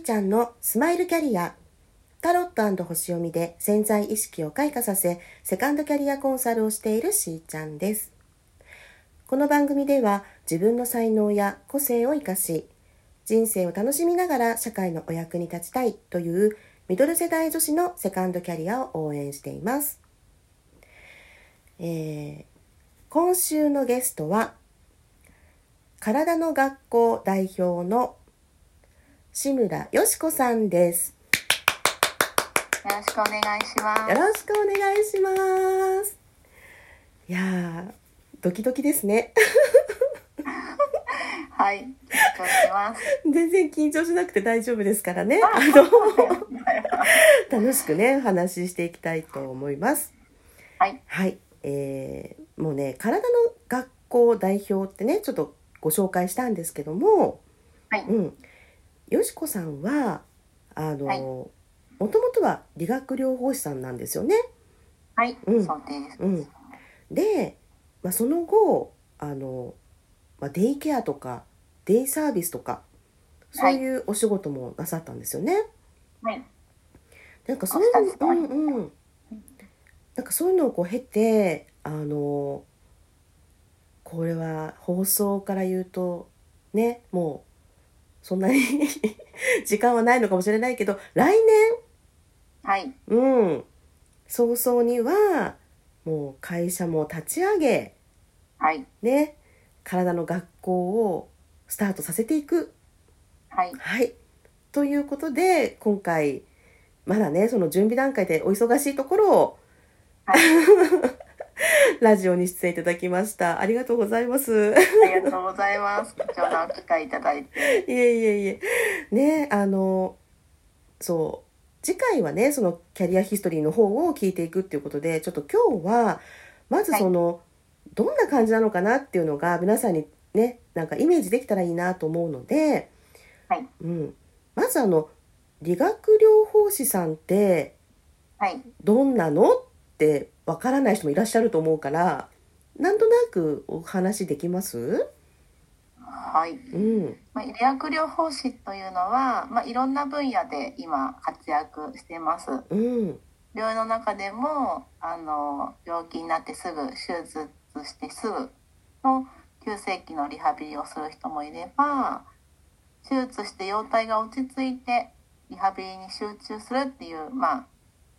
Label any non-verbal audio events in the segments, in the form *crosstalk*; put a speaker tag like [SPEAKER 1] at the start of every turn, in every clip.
[SPEAKER 1] ーちゃんのスマイルキャリア。タロット星読みで潜在意識を開花させセカンドキャリアコンサルをしているしーちゃんです。この番組では自分の才能や個性を生かし人生を楽しみながら社会のお役に立ちたいというミドル世代女子のセカンドキャリアを応援しています、えー、今週のゲストは体の学校代表の志村よしこさんです。
[SPEAKER 2] よろしくお願いしま
[SPEAKER 1] す。よろしくお願いします。いやドキドキですね。*laughs*
[SPEAKER 2] はい。
[SPEAKER 1] 全然緊張しなくて大丈夫ですからね。あの楽しくね、話していきたいと思います。
[SPEAKER 2] はい。
[SPEAKER 1] はい。えー、もうね、体の学校代表ってね、ちょっとご紹介したんですけども、
[SPEAKER 2] はい。うん。
[SPEAKER 1] よしこさんはあの、はい、もともとは理学療法士さんなんですよね。
[SPEAKER 2] はい、うん、そう
[SPEAKER 1] です。うん、で、まあ、その後あの、まあ、デイケアとかデイサービスとかそういうお仕事もなさったんですよね。
[SPEAKER 2] はい。
[SPEAKER 1] なんかそういう、うんうん。なんかそういうのをこう経てあのこれは放送から言うとねもうそんなに *laughs* 時間はないのかもしれないけど来年？
[SPEAKER 2] はい。
[SPEAKER 1] うん。早々にはもう会社も立ち上げ
[SPEAKER 2] はい。
[SPEAKER 1] ね体の学校をスタートさせていく。
[SPEAKER 2] はい、
[SPEAKER 1] はい、ということで今回まだねその準備段階でお忙しいところを、
[SPEAKER 2] はい *laughs* *laughs*
[SPEAKER 1] ラジオに出演いただきました。ありがとうございます。
[SPEAKER 2] ありがとうございます。貴重な機会いただいて。*laughs* い
[SPEAKER 1] えいえいえ。ね、あの、そう。次回はね、そのキャリアヒストリーの方を聞いていくっていうことで、ちょっと今日は、まずその、はい、どんな感じなのかなっていうのが皆さんにね、なんかイメージできたらいいなと思うので、
[SPEAKER 2] はい。
[SPEAKER 1] うん。まずあの、理学療法士さんって、
[SPEAKER 2] はい。
[SPEAKER 1] どんなの？ってわからない人もいらっしゃると思うからなんとなくお話できます？
[SPEAKER 2] はい、
[SPEAKER 1] うん。
[SPEAKER 2] まあ、医薬療法士というのは、まあ、いろんな分野で今活躍してます。
[SPEAKER 1] うん、
[SPEAKER 2] 病院の中でもあの病気になってすぐ手術してすぐの急性期のリハビリをする人もいれば手術して容体が落ち着いてリハビリに集中するっていう、まあ、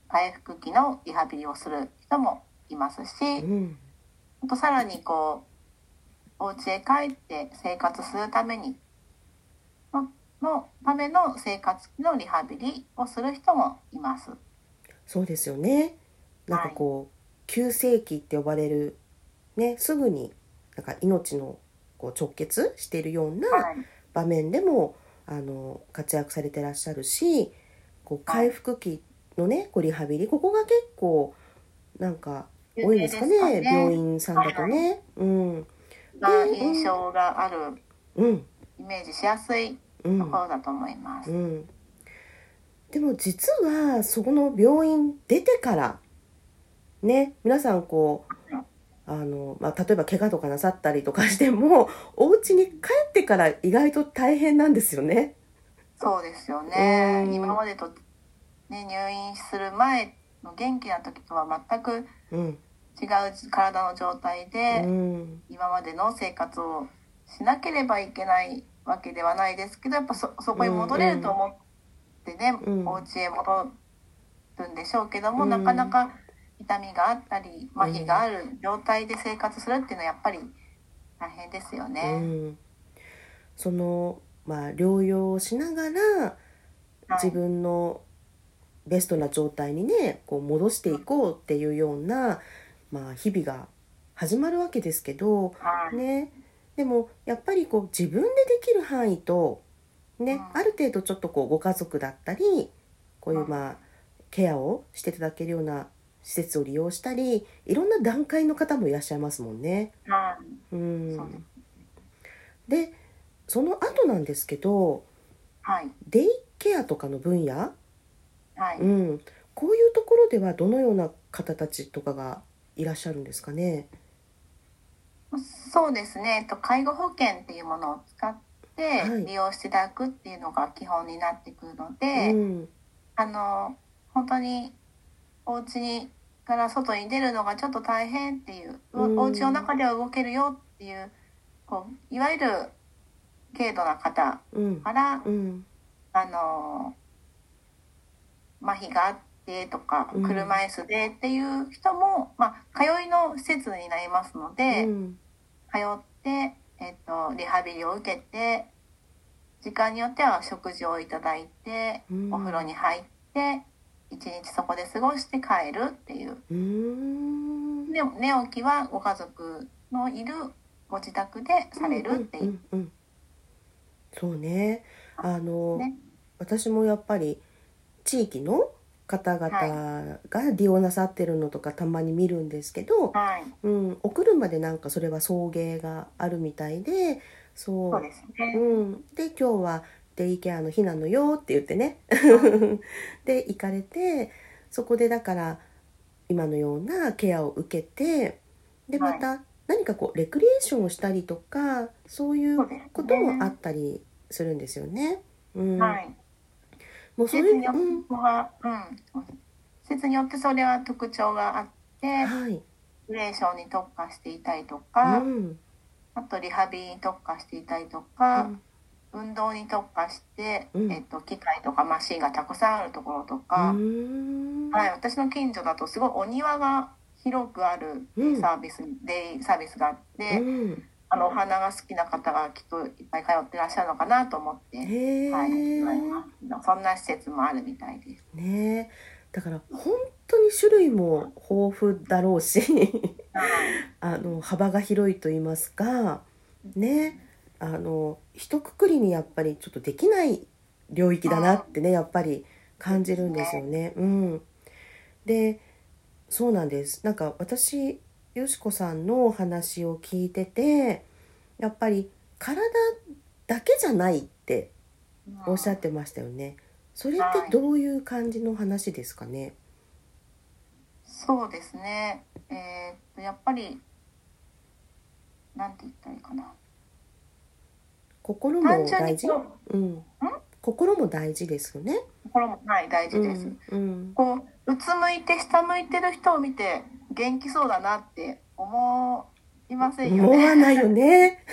[SPEAKER 2] 回復期のリハビリをする人もいますし、う
[SPEAKER 1] ん、
[SPEAKER 2] とさらにこうお家へ帰って生活するためにののための生活期のリハビリをする人もいます。
[SPEAKER 1] そうですよね。なんかこう、はい、急性期って呼ばれるねすぐになんか命のこう直結しているような場面でも、はい、あの活躍されてらっしゃるしこう回復期のねこうリハビリここが結構なんか多いんですかね、ね、病院さんだとね。うん、
[SPEAKER 2] まあ、印象がある、
[SPEAKER 1] うん、
[SPEAKER 2] イメージしやすいところだと思います。
[SPEAKER 1] うん、うん、でも実はそこの病院出てからね皆さんこうあの、まあ、例えば怪我とかなさったりとかしてもお家に帰ってから意外と大変なんですよね。
[SPEAKER 2] そうですよね。今までとね、入院する前の元気な時とは全く違う体の状態で、今までの生活をしなければいけないわけではないですけどやっぱそそこに戻れると思ってね、うんうん、お家へ戻るんでしょうけども、うん、なかなか痛みがあったり麻痺がある状態で生活するっていうのはやっぱり大変ですよね。
[SPEAKER 1] うん、そのまあ療養しながら自分のベストな状態にねこう戻していこうっていうような、まあ、日々が始まるわけですけど、ね、でもやっぱりこう自分でできる範囲と、ね、ある程度ちょっとこうご家族だったりこういうまあケアをしていただけるような施設を利用したりいろんな段階の方もいらっしゃいますもんね。
[SPEAKER 2] うん、
[SPEAKER 1] でその後なんですけど、
[SPEAKER 2] はい、
[SPEAKER 1] デイケアとかの分野
[SPEAKER 2] はい、う
[SPEAKER 1] ん、こういうところではどのような方たちとかがいらっしゃるんですかね？
[SPEAKER 2] そうですね、えっと、介護保険っていうものを使っって利用していただくっていうのが基本になってくるので、うん、あの本当にお家にから外に出るのがちょっと大変っていう、うん、お家の中では動けるよっていうこういわゆる軽度な方から、うん、あの麻痺があってとか車椅子でっていう人も、まあ、通いの施設になりますので、通って、えっと、リハビリを受けて時間によっては食事をいただいて、お風呂に入って一日そこで過ごして帰るっていう。で寝起きはご家族のいるご自宅でされるっていう。うんうんうんうん、
[SPEAKER 1] そうね。あの、ね、私もやっぱり地域の方々が利用なさってるのとかたまに見るんですけど、はい、うん、お車でなんかそれは送迎があるみたいでそう。ね、うん、で今日はデイケアの日なのよって言ってね。*laughs* で行かれてそこでだから今のようなケアを受けてでまた何かこうレクリエーションをしたりとかそういうこともあったりするんですよね。うん、はい
[SPEAKER 2] もうそれによっては、うん、施設によってそれは特徴があって、はい、レーションに特化していたりとか、うん、あとリハビリに特化していたりとか、うん、運動に特化して、うん、えっと、機械とかマシンがたくさんあるところとか、はい、私の近所だとすごいお庭が広くあるサービス、デイサービスがあって、あのお花が好きな方がきっといっぱい通ってらっしゃるのかなと思って、はい、そんな施設もあるみたいです。
[SPEAKER 1] ねだから本当に種類も豊富だろうし *laughs* あの幅が広いと言いますかね。あの一括りにやっぱりちょっとできない領域だなってねやっぱり感じるんですよね。うん、でそうなんです。なんか私よしこさんのお話を聞いててやっぱり体だけじゃないっておっしゃってましたよね。それってどういう感じの話ですかね？
[SPEAKER 2] そうですね。えー、っとやっぱりなんて言ったらいいかな。
[SPEAKER 1] 心も大事？うん？心も大事ですよね。
[SPEAKER 2] 心もはい大事です。うん、うん、こううつむいて下向いてる人を見て元気そうだなって思いませんよ
[SPEAKER 1] ね。思わないよね。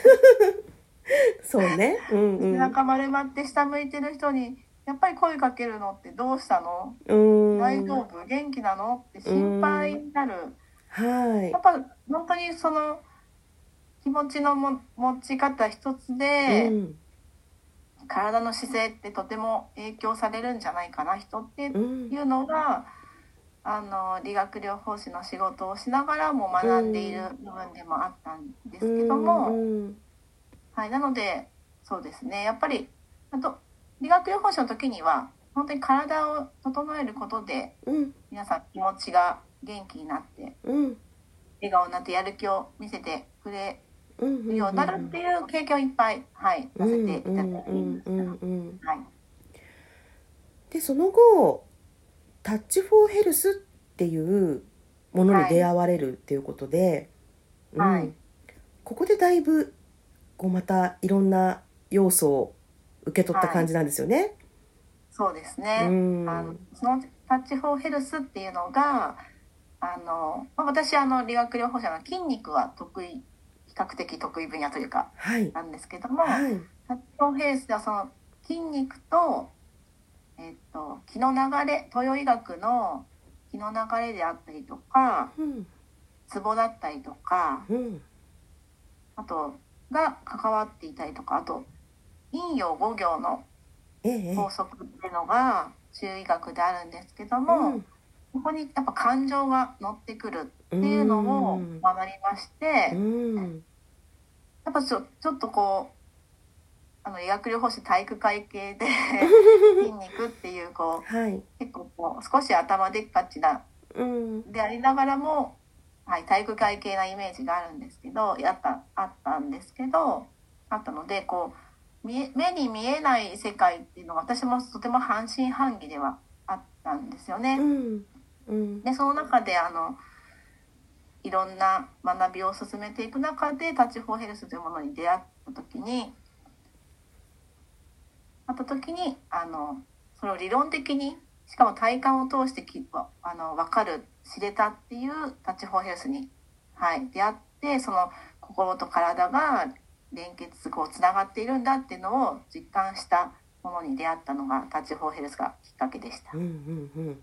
[SPEAKER 1] *laughs* そうね。うんうん。
[SPEAKER 2] 背中丸まって下向いてる人に、やっぱり声かけるのってどうしたの？大丈夫？元気なの？って心配になる。はい。やっぱ本当にその気持ちのも持ち方一つで、うん、体の姿勢ってとても影響されるんじゃないかな人っていうのが、あの理学療法士の仕事をしながらも学んでいる部分でもあったんですけども、はい、なのでそうですね。やっぱりあと理学療法士の時には本当に体を整えることで、皆さん気持ちが元気になって、笑顔になってやる気を見せてくれるようになるっていう経験をいっぱい、はい、させていただいています。
[SPEAKER 1] でその後タッチ・フォー・ヘルスっていうものに出会われるっていうことで、はい、うん、ここでだいぶこうまたいろんな要素を受け取った感じなんですよね。はい、
[SPEAKER 2] そうですね、うん、あのそのタッチ・フォー・ヘルスっていうのがあの、まあ、私あの理学療法者の筋肉は得意比較的得意分野というか、はい、なんですけども、はい、タッチ・フォー・ヘルスではその筋肉とえっと、気の流れ東洋医学の気の流れであったりとか、うん、ツボだったりとか、うん、あとが関わっていたりとかあと陰陽五行の法則っていうのが中医学であるんですけども、うん、ここにやっぱ感情が乗ってくるっていうのを学びまして、やっぱちょちょっとこうあの医学療法士体育会系で *laughs* 筋肉っていうこう、はい、結構こう少し頭でっかちな、うん、でありながらも、はい、体育会系なイメージがあるんですけどやったあったんですけどあったのでこう目に見えない世界っていうのが私もとても半信半疑ではあったんですよね。うん。うん、でその中であのいろんな学びを進めていく中でタッチ・フォー・ヘルスというものに出会った時になった時にあのそれを理論的にしかも体感を通してきあの分かる知れたっていうタッチフォーヘルスに、はい、出会ってその心と体が連結こうつながっているんだっていうのを実感したものに出会ったのがタッチフォーヘルスがきっかけでした。
[SPEAKER 1] うんうんうん、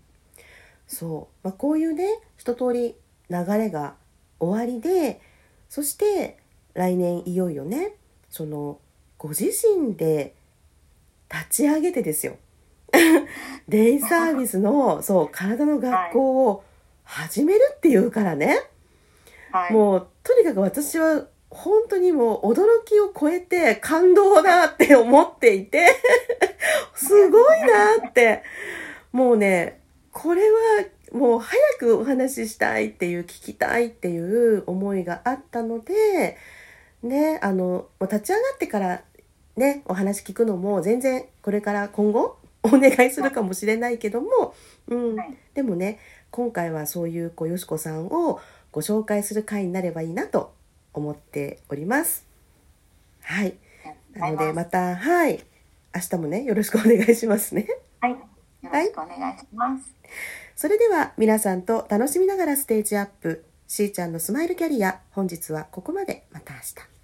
[SPEAKER 1] そう、まあ、こういうね一通り流れが終わりでそして来年いよいよねそのご自身で立ち上げてですよ。*laughs* デイサービスの *laughs* そう体の学校を始めるっていうからね、はい、もうとにかく私は本当にもう驚きを超えて感動だって思っていて *laughs* すごいなって。もうねこれはもう早くお話ししたいっていう聞きたいっていう思いがあったのでねあの立ち上がってからねお話聞くのも全然これから今後お願いするかもしれないけども、うん、でもね今回はそういうこうよしこさんをご紹介する回になればいいなと思っております。はい。なのでまたはい明日もねよろしくお願いしますね。
[SPEAKER 2] はい。よろしくお願いします。はい、
[SPEAKER 1] それでは皆さんと楽しみながらステージアップしーちゃんのスマイルキャリア本日はここまでまた明日。